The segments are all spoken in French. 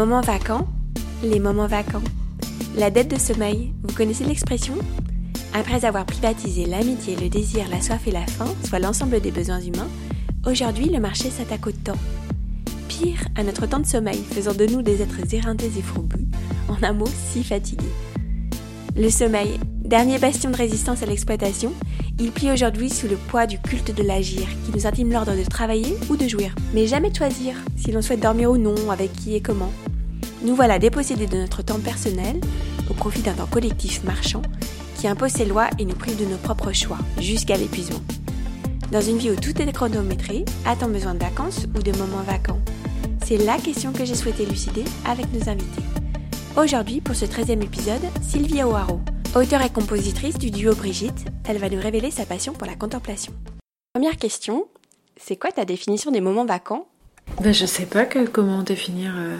moments vacants, les moments vacants. La dette de sommeil, vous connaissez l'expression? Après avoir privatisé l'amitié, le désir, la soif et la faim, soit l'ensemble des besoins humains, aujourd'hui le marché s'attaque au temps. Pire, à notre temps de sommeil, faisant de nous des êtres éreintés et fourbus, en un mot si fatigués. Le sommeil, dernier bastion de résistance à l'exploitation, il plie aujourd'hui sous le poids du culte de l'agir qui nous intime l'ordre de travailler ou de jouir, mais jamais de choisir si l'on souhaite dormir ou non, avec qui et comment. Nous voilà dépossédés de notre temps personnel au profit d'un temps collectif marchand qui impose ses lois et nous prive de nos propres choix jusqu'à l'épuisement. Dans une vie où tout est chronométré, a-t-on besoin de vacances ou de moments vacants? C'est la question que j'ai souhaité élucider avec nos invités. Aujourd'hui, pour ce 13e épisode, Sylvia O'Haraud, Auteure et compositrice du duo Brigitte, elle va nous révéler sa passion pour la contemplation. Première question, c'est quoi ta définition des moments vacants? Ben, Je sais pas comment définir euh,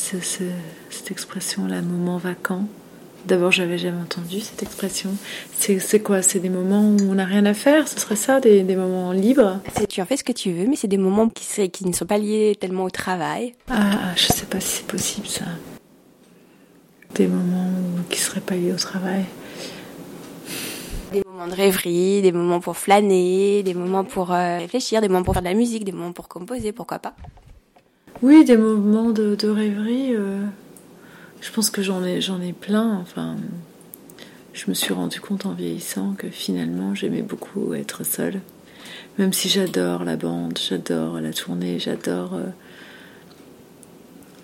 cette expression-là, moment vacant. D'abord, j'avais jamais entendu cette expression. C'est quoi? C'est des moments où on n'a rien à faire? Ce serait ça, des, moments libres? Tu en fais ce que tu veux, mais c'est des moments qui, qui ne sont pas liés tellement au travail. Ah, je sais pas si c'est possible ça des moments qui seraient pas liés au travail. Des moments de rêverie, des moments pour flâner, des moments pour euh, réfléchir, des moments pour faire de la musique, des moments pour composer, pourquoi pas Oui, des moments de, rêverie. Euh, je pense que j'en ai, j'en ai plein. Enfin, je me suis rendu compte en vieillissant que finalement j'aimais beaucoup être seule. Même si j'adore la bande, j'adore la tournée, j'adore euh,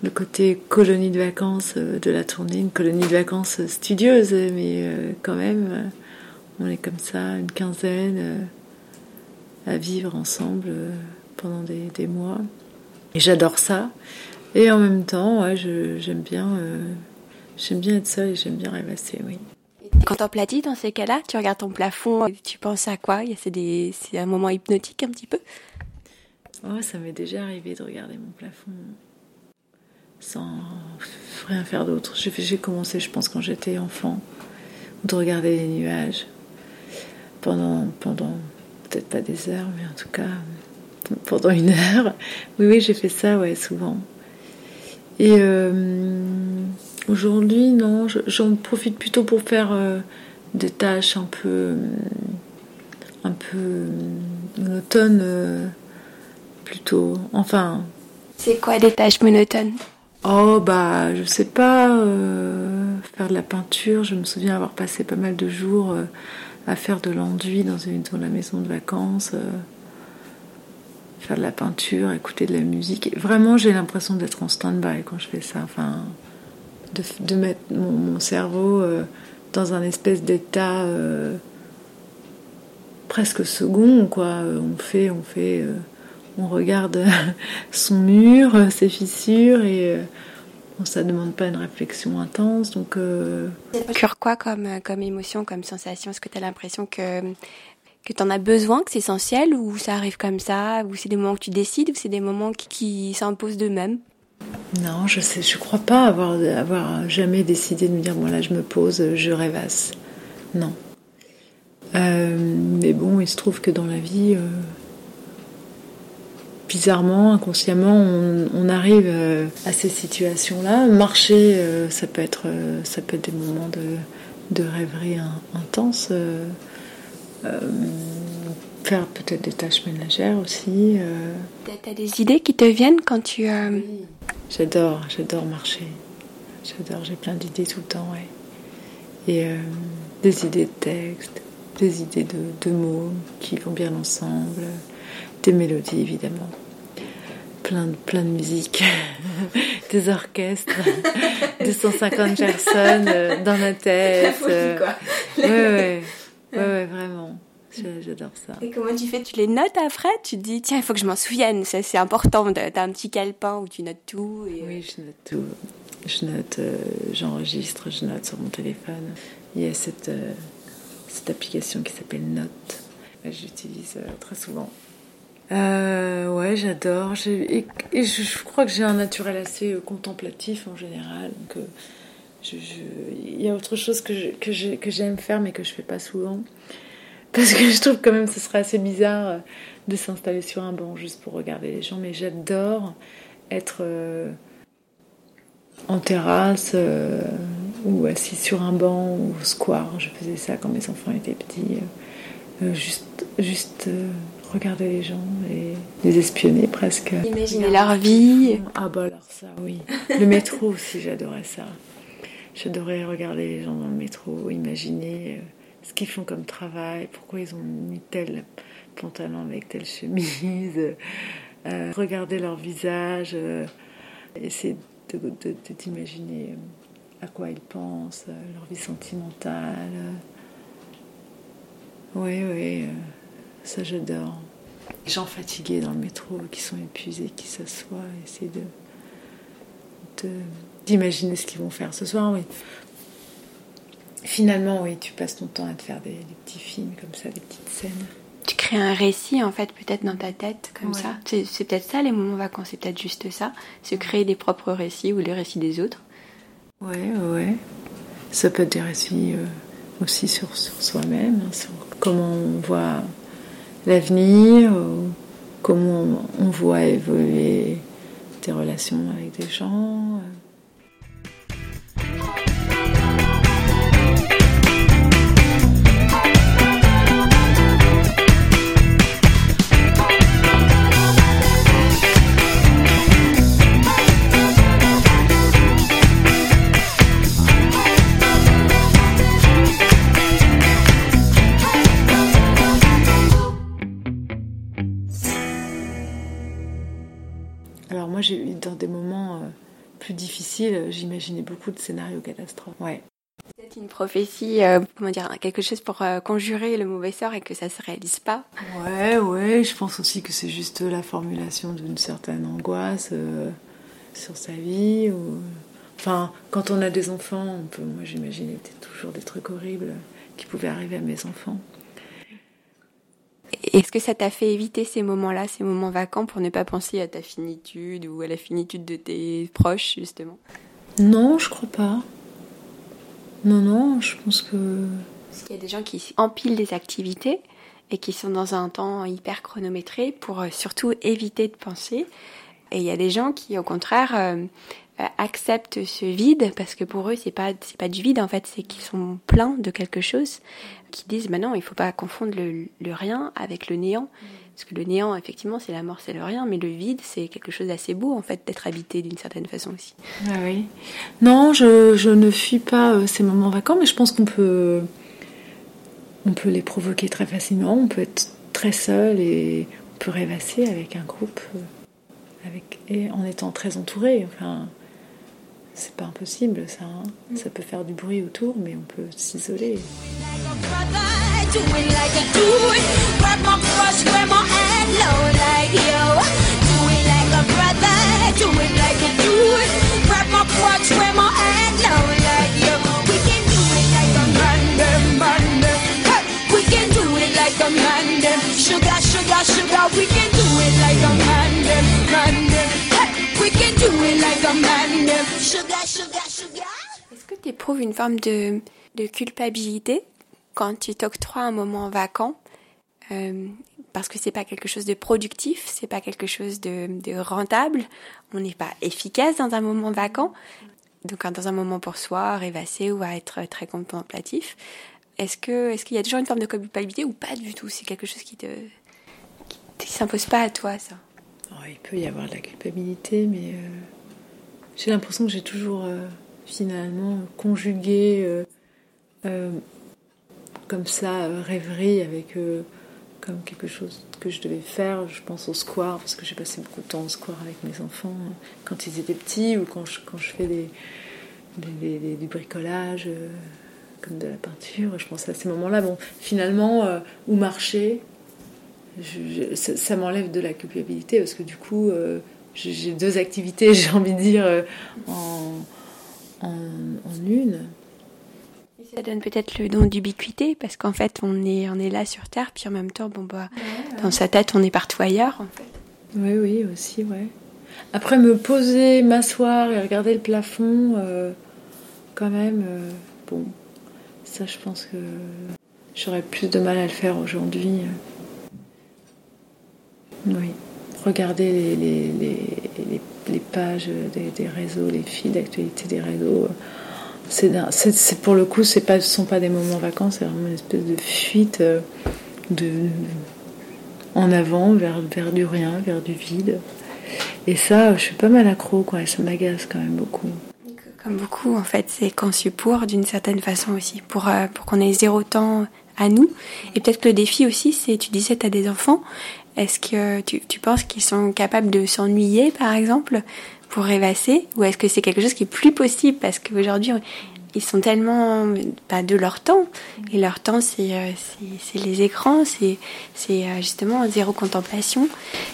le côté colonie de vacances euh, de la tournée, une colonie de vacances studieuse, mais quand même, on est comme ça, une quinzaine, à vivre ensemble pendant des, mois. Et j'adore ça. Et en même temps, ouais, j'aime bien, j'aime bien être seule et j'aime bien rêvasser, oui. Contemplatif dans ces cas-là, tu regardes ton plafond, tu penses à quoi? C'est un moment hypnotique un petit peu? Oh, ça m'est déjà arrivé de regarder mon plafond sans rien faire d'autre. J'ai commencé, je pense, quand j'étais enfant, de regarder les nuages pendant, pendant peut-être pas des heures, mais en tout cas pendant une heure. Oui, oui, j'ai fait ça, ouais, souvent. Et euh, aujourd'hui, non, j'en profite plutôt pour faire euh, des tâches un peu, un peu monotones, euh, plutôt. Enfin. C'est quoi des tâches monotones? Oh bah je sais pas faire de la peinture. Je me souviens avoir passé pas mal de jours à faire de l'enduit dans une dans la maison de vacances, faire de la peinture, écouter de la musique. vraiment j'ai l'impression d'être en stand-by quand je fais ça. Enfin de, mettre mon, cerveau dans un espèce d'état presque second quoi. On fait on fait on regarde son mur, ses fissures et euh, ça ne demande pas une réflexion intense. Donc, euh... cure quoi comme, comme émotion, comme sensation? Est-ce que tu as l'impression que, que tu en as besoin, que c'est essentiel ou ça arrive comme ça Ou c'est des moments que tu décides ou c'est des moments qui, s'imposent d'eux-mêmes? Non, je je crois pas avoir, jamais décidé de me dire bon là je me pose, je rêvasse. Non. Euh, mais bon, il se trouve que dans la vie, euh, bizarrement, inconsciemment, on, arrive euh, à ces situations-là. Marcher, ça peut être, ça peut être des moments de, rêverie intense. Faire peut-être des tâches ménagères aussi. T'as des idées qui te viennent quand tu... J'adore, j'adore marcher. J'adore, j'ai plein d'idées tout le temps, ouais. Et des idées de texte, des idées de mots qui vont bien ensemble des mélodies évidemment, plein de, plein de musique, des orchestres, 250 personnes euh, dans la tête. Euh, quoi. Ouais, ouais, ouais, vraiment. J'adore ça. Et comment tu fais? Tu les notes après? Tu te dis, tiens, il faut que je m'en souvienne, c'est important. Tu as un petit calepin où tu notes tout. Et... Oui, je note tout. Je note, euh, j'enregistre, je note sur mon téléphone. Il y a cette, cette application qui s'appelle Note. J'utilise très souvent. Euh, ouais, j'adore. Et, je, crois que j'ai un naturel assez euh, contemplatif en général. Donc, euh, il y a autre chose que, j'aime faire mais que je fais pas souvent. Parce que je trouve quand même que ce serait assez bizarre de s'installer sur un banc juste pour regarder les gens. Mais j'adore être en terrasse ou assis sur un banc ou au square. Je faisais ça quand mes enfants étaient petits. juste juste regarder les gens et les espionner presque. Imaginer leur vie. Ah bah alors ça, oui. Le métro aussi, j'adorais ça. J'adorais regarder les gens dans le métro, imaginer ce qu'ils font comme travail, pourquoi ils ont mis tel pantalon avec telle chemise, euh, regarder leur visage, euh, essayer de, t'imaginer euh, à quoi ils pensent, leur vie sentimentale. Oui, oui, ça j'adore. Les gens fatigués dans le métro, qui sont épuisés, qui s'assoient, essayer de, d'imaginer ce qu'ils vont faire ce soir, oui. Finalement, oui, tu passes ton temps à te faire des, petits films comme ça, des petites scènes. Tu crées un récit, en fait, peut-être dans ta tête, comme ça. C'est, peut-être ça, les moments vacances, c'est peut-être juste ça. Se créer des propres récits ou les récits des autres. Ouais, ouais. Ça peut être des récits euh, aussi sur, soi-même, hein, sur comment on voit l'avenir, comment on voit évoluer tes relations avec des gens. Euh. Dans des moments euh, plus difficiles, j'imaginais beaucoup de scénarios catastrophes. Ouais. C'est une prophétie, euh, comment dire, quelque chose pour euh, conjurer le mauvais sort et que ça se réalise pas. Ouais, ouais. Je pense aussi que c'est juste la formulation d'une certaine angoisse sur sa vie. Ou... Enfin, quand on a des enfants, on peut, moi j'imaginais toujours des trucs horribles qui pouvaient arriver à mes enfants. Est-ce que ça t'a fait éviter ces moments-là, ces moments vacants, pour ne pas penser à ta finitude ou à la finitude de tes proches, justement? Non, je crois pas. Non, non, je pense que. Il y a des gens qui empilent des activités et qui sont dans un temps hyper chronométré pour euh, surtout éviter de penser. Et il y a des gens qui, au contraire, euh, acceptent ce vide parce que pour eux c'est pas c'est pas du vide en fait c'est qu'ils sont pleins de quelque chose qui disent bah non il faut pas confondre le, rien avec le néant. Parce que le néant effectivement c'est la mort c'est le rien mais le vide c'est quelque chose d'assez beau en fait d'être habité d'une certaine façon aussi. Ah oui. Non je, je ne fuis pas euh, ces moments vacants mais je pense qu'on peut on peut les provoquer très facilement. On peut être très seul et on peut rêvasser avec un groupe euh, avec et en étant très entouré enfin c'est pas impossible ça. Hein. Ça peut faire du bruit autour, mais on peut s'isoler. Sugar, est-ce que tu éprouves une forme de, culpabilité quand tu t'octroies un moment vacant euh, parce que c'est pas quelque chose de productif, c'est pas quelque chose de, rentable, on n'est pas efficace dans un moment vacant, donc dans un moment pour soi, rêvasser ou à être très contemplatif. Est-ce que est-ce qu'il y a toujours une forme de culpabilité ou pas du tout? C'est quelque chose qui te qui s'impose pas à toi ça? Il peut y avoir de la culpabilité, mais euh, j'ai l'impression que j'ai toujours euh, finalement conjugué euh, comme ça rêverie avec comme quelque chose que je devais faire. Je pense au square, parce que j'ai passé beaucoup de temps au square avec mes enfants quand ils étaient petits ou quand je, quand je fais des, du bricolage, comme de la peinture. Je pense à ces moments-là. Bon, finalement, ou marcher, ça, m'enlève de la culpabilité parce que du coup, euh, j'ai deux activités, j'ai envie de dire, euh, en, en, une. ça donne peut-être le don d'ubiquité parce qu'en fait, on est, on est là sur Terre, puis en même temps, bon, bah, dans sa tête, on est partout ailleurs, en fait. Oui, oui, aussi, ouais. Après, me poser, m'asseoir et regarder le plafond, euh, quand même, bon, ça, je pense que j'aurais plus de mal à le faire aujourd'hui. Oui. Regarder les, les pages des, réseaux, les fils d'actualité des réseaux. C'est, pour le coup, ce ne sont pas des moments vacances, c'est vraiment une espèce de fuite de, en avant vers, vers du rien, vers du vide. Et ça, je suis pas mal accro, quoi. Ça m'agace quand même beaucoup. Comme beaucoup, en fait, c'est conçu pour, d'une certaine façon aussi, pour, euh, pour qu'on ait zéro temps à nous. Et peut-être que le défi aussi, c'est, tu disais, tu as des enfants. Est-ce que tu, tu penses qu'ils sont capables de s'ennuyer, par exemple, pour rêvasser Ou est-ce que c'est quelque chose qui est plus possible Parce qu'aujourd'hui, ils sont tellement pas de leur temps. Et leur temps, c'est euh, les écrans, c'est euh, justement zéro contemplation.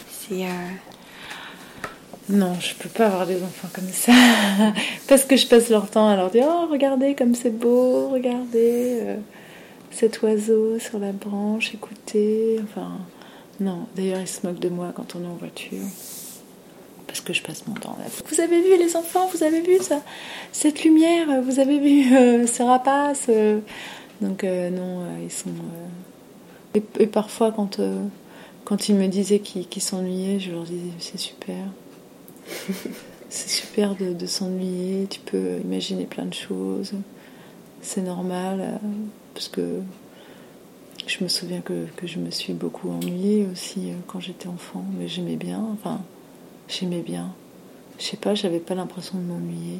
C'est non, je peux pas avoir des enfants comme ça. Parce que je passe leur temps à leur dire Oh, regardez comme c'est beau, regardez euh, cet oiseau sur la branche, écoutez. Enfin, non. D'ailleurs, ils se moquent de moi quand on est en voiture. Parce que je passe mon temps là. Vous avez vu les enfants Vous avez vu ça? Cette lumière Vous avez vu euh, ce rapace euh? Donc, non, ils sont. Et, parfois, quand, quand ils me disaient qu'ils s'ennuyaient, je leur disais C'est super. c'est super de, s'ennuyer, tu peux imaginer plein de choses. C'est normal, euh, parce que je me souviens que, je me suis beaucoup ennuyée aussi euh, quand j'étais enfant, mais j'aimais bien, enfin, j'aimais bien. Je sais pas, j'avais pas l'impression de m'ennuyer.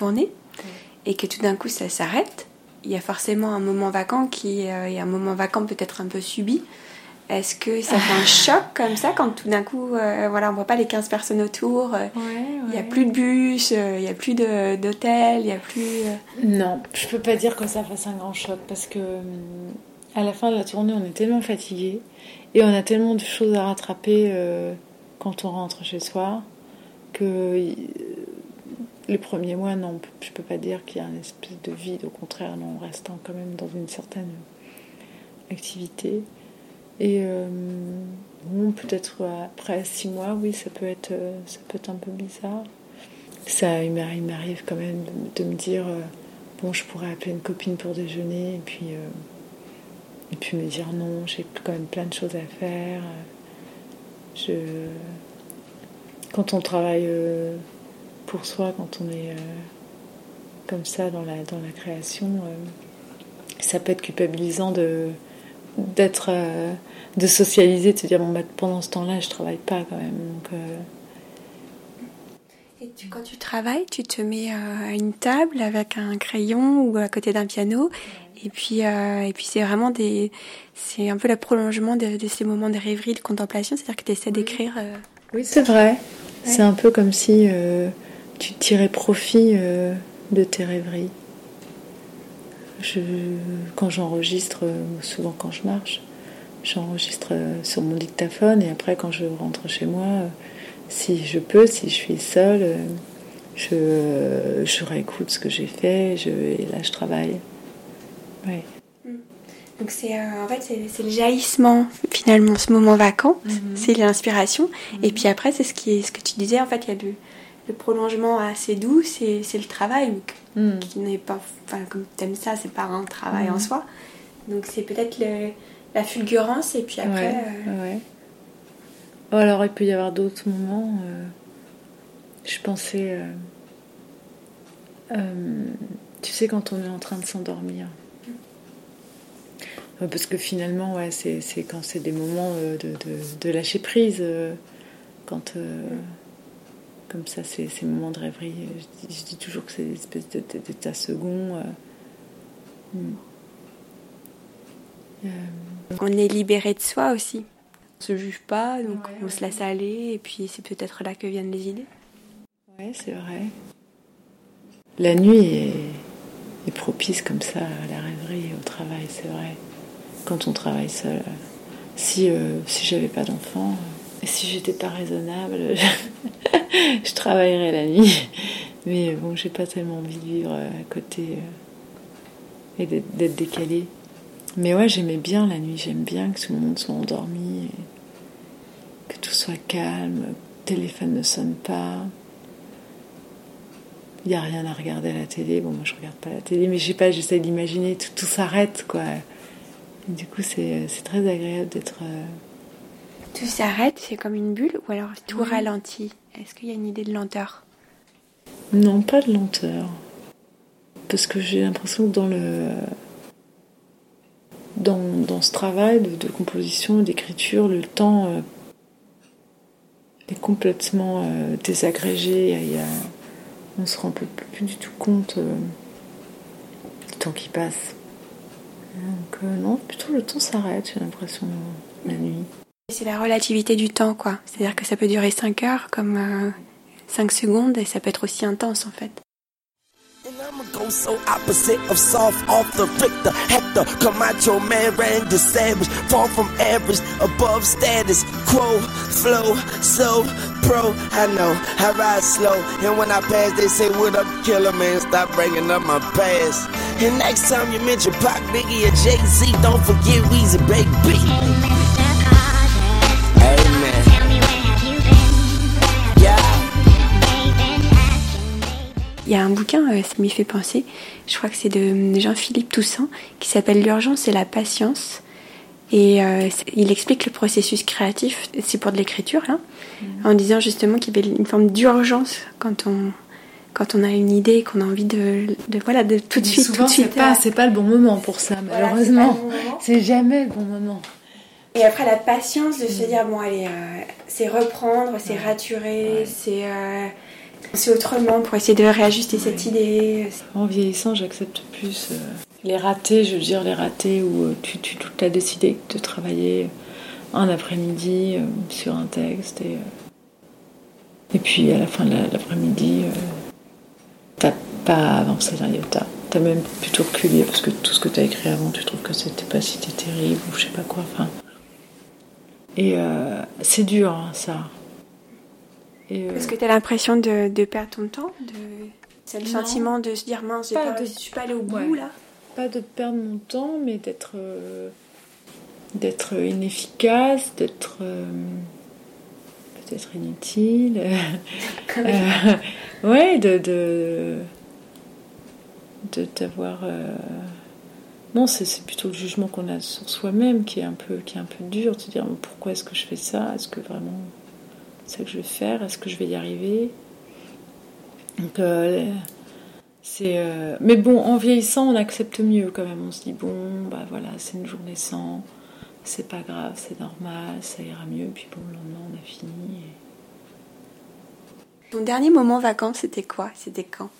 Tournée et que tout d'un coup ça s'arrête, il y a forcément un moment vacant qui euh, est un moment vacant peut-être un peu subi. Est-ce que ça fait un choc comme ça quand tout d'un coup, euh, voilà, on voit pas les 15 personnes autour, euh, il n'y a plus de bus, il n'y a plus d'hôtel, il n'y a plus... Non, je peux pas dire que ça fasse un grand choc parce que à la fin de la tournée, on est tellement fatigué et on a tellement de choses à rattraper quand on rentre chez soi que les premiers mois, non, je peux pas dire qu'il y a une espèce de vide, au contraire, non, on reste quand même dans une certaine activité. Et euh, bon, peut-être après six mois, oui, ça peut être, euh, ça peut être un peu bizarre. Ça, il m'arrive quand même de, me dire, euh, bon, je pourrais appeler une copine pour déjeuner, et puis, et puis me dire non, j'ai quand même plein de choses à faire. Je, quand on travaille pour soi, quand on est comme ça dans la, dans la création, ça peut être culpabilisant de d'être euh, de socialiser de se dire bon bah, pendant ce temps-là je travaille pas quand même donc euh. et quand tu travailles tu te mets euh, à une table avec un crayon ou à côté d'un piano. Et puis et puis c'est vraiment des c'est un peu le prolongement de, ces moments de rêverie de contemplation. C'est-à-dire que tu essaies d'écrire oui c'est vrai. C'est un peu comme si tu tirais profit de tes rêveries quand j'enregistre, souvent quand je marche, j'enregistre euh, sur mon dictaphone et après quand je rentre chez moi, euh, si je peux, si je suis seule, euh, je, je réécoute ce que j'ai fait je, et là je travaille. Ouais. Donc c'est en fait c'est le jaillissement finalement ce moment vacant, mm-hmm. c'est l'inspiration mm-hmm. et puis après c'est ce qui est ce que tu disais en fait il y a le, le prolongement assez doux c'est le travail mm. qui n'est pas enfin, comme tu aimes ça, c'est pas un travail en mhm. soi. Donc c'est peut-être la fulgurance et puis après. Ouais, euh, alors il peut y avoir d'autres moments. Euh, je pensais. Euh, tu sais, quand on est en train de s'endormir. Parce que finalement, ouais, c'est quand c'est des moments de, de, lâcher prise. quand comme ça, ces, ces moments de rêverie. Je dis, toujours que c'est une espèce d'état second. Euh. Hmm. Euh. On est libéré de soi aussi. On se juge pas, donc on se laisse aller, et puis c'est peut-être là que viennent les idées. Oui, c'est vrai. La nuit est, est, propice comme ça à la rêverie et au travail, c'est vrai. Quand on travaille seul. Si, euh, si j'avais pas d'enfant, si j'étais pas raisonnable, je travaillerais la nuit. Mais bon, j'ai pas tellement envie de vivre à côté et d'être décalé. Mais ouais, j'aimais bien la nuit, j'aime bien que tout le monde soit endormi, que tout soit calme, le téléphone ne sonne pas. Il n'y a rien à regarder à la télé. Bon, moi je regarde pas la télé, mais je sais pas, j'essaie d'imaginer, tout, tout s'arrête quoi. du coup, c'est très agréable d'être. Euh, tout s'arrête, c'est comme une bulle, ou alors tout ralentit Est-ce qu'il y a une idée de lenteur? Non, pas de lenteur. Parce que j'ai l'impression que dans le dans, ce travail de, composition, d'écriture, le temps euh, est complètement euh, désagrégé. on se rend plus, plus du tout compte euh, du temps qui passe. Donc non, plutôt le temps s'arrête, j'ai l'impression, la nuit. C'est la relativité du temps, quoi. C'est-à-dire que ça peut durer 5 heures comme 5 secondes et ça peut être aussi intense en fait. So opposite of soft off the Richter. Hector, Camacho, man, rang the savage. Far from average, above status quo. Flow, so pro. I know, I ride slow. And when I pass, they say, What up, killer man? Stop bringing up my past. And next time you mention Pac, Biggie, or Jay Z, don't forget Weezy, baby. Il y a un bouquin, euh, ça m'y fait penser, je crois que c'est de Jean-Philippe Toussaint, qui s'appelle L'urgence et la patience. Et euh, il explique le processus créatif, c'est pour de l'écriture, là, mm. en disant justement qu'il y avait une forme d'urgence quand on, quand on a une idée, qu'on a envie de, de, voilà, de tout de suite. Souvent, c'est pas, c'est pas le bon moment pour ça, malheureusement. c'est jamais le bon moment. Et après, la patience de se mm. dire, bon, allez, euh, c'est reprendre, c'est raturer, c'est c'est autrement pour essayer de réajuster cette idée. En vieillissant, j'accepte plus euh, les ratés, je veux dire les ratés où euh, tu, tu as décidé de travailler un après-midi euh, sur un texte et, et puis à la fin de l'après-midi, t'as pas avancé d'un iota. T'as même plutôt reculé parce que tout ce que t'as écrit avant, tu trouves que c'était pas si terrible ou je sais pas quoi. Enfin, et c'est dur hein, ça. Euh, Est-ce que tu as l'impression de, de, perdre ton temps de... C'est le sentiment de se dire mince, pas pas, je suis pas allée au bout là Pas de perdre mon temps, mais d'être euh, d'être inefficace, d'être euh, peut-être inutile. ouais, de de d'avoir. Non, c'est plutôt le jugement qu'on a sur soi-même qui est un peu qui est un peu dur, de se dire pourquoi est-ce que je fais ça? Est-ce que vraiment ce que je vais faire Est-ce que je vais y arriver? Donc, euh, c'est. Euh, mais bon, en vieillissant, on accepte mieux quand même. On se dit bon, bah voilà, c'est une journée sans, c'est pas grave, c'est normal, ça ira mieux. Puis bon, le lendemain, on a fini. Ton dernier moment vacances, c'était quoi? C'était quand?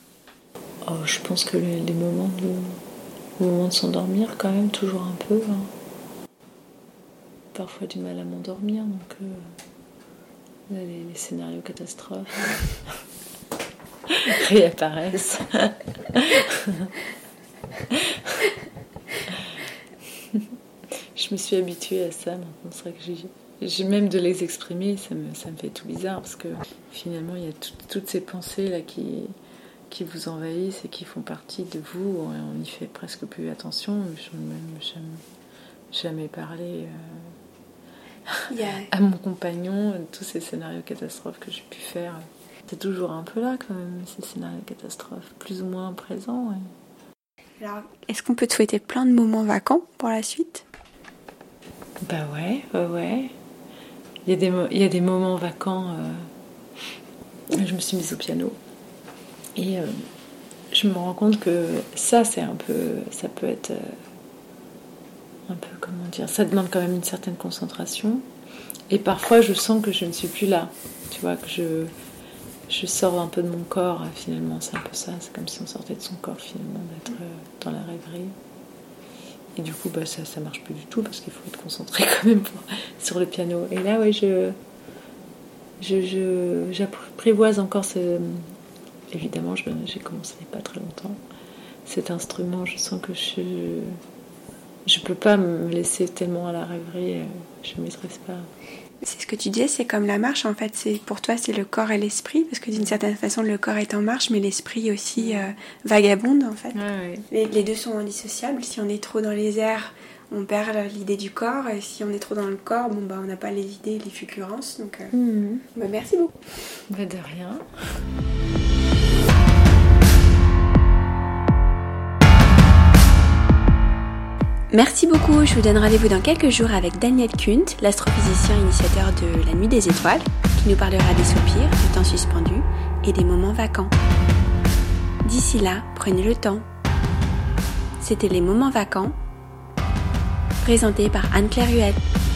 Oh, je pense que les, moments de, moment de s'endormir, quand même, toujours un peu. Hein. Parfois du mal à m'endormir, donc. Euh, les, scénarios catastrophes réapparaissent. je me suis habituée à ça maintenant. C'est vrai que j'ai même de les exprimer, ça me, fait tout bizarre parce que finalement il y a toutes ces pensées là qui, qui vous envahissent et qui font partie de vous. On n'y fait presque plus attention. Je même jamais parlé. Euh, à mon compagnon, tous ces scénarios catastrophes que j'ai pu faire. C'est toujours un peu là quand même, ces scénarios catastrophes, plus ou moins présents. Alors, est-ce qu'on peut te souhaiter plein de moments vacants pour la suite? Bah ouais, ouais, ouais. Il y a des, il y a des moments vacants. Euh, je me suis mise au piano. Et euh, je me rends compte que ça, c'est un peu. Ça peut être. Euh, un peu, comment dire, ça demande quand même une certaine concentration. Et parfois, je sens que je ne suis plus là. Tu vois, que je, je sors un peu de mon corps, finalement. C'est un peu ça. C'est comme si on sortait de son corps, finalement, d'être euh, dans la rêverie. Et du coup, bah, ça ne marche plus du tout parce qu'il faut être concentré quand même sur le piano. Et là, oui, je, je, encore ce. Évidemment, j'ai commencé il n'y a pas très longtemps. Cet instrument, je sens que je, je peux pas me laisser tellement à la rêverie, euh, je ne maîtrise pas. C'est ce que tu disais, c'est comme la marche en fait. C'est pour toi, c'est le corps et l'esprit, parce que d'une certaine façon, le corps est en marche, mais l'esprit aussi euh, vagabonde en fait. Les, les, deux sont indissociables. Si on est trop dans les airs, on perd l'idée du corps, et si on est trop dans le corps, bon bah on n'a pas les idées, les fulgurances. Donc, euh, mhm. bah, merci beaucoup. Bah, de rien. Merci beaucoup, je vous donne rendez-vous dans quelques jours avec Daniel Kunt, l'astrophysicien initiateur de la Nuit des Étoiles, qui nous parlera des soupirs, du temps suspendu et des moments vacants. D'ici là, prenez le temps. C'était les moments vacants, présentés par Anne-Claire Huette.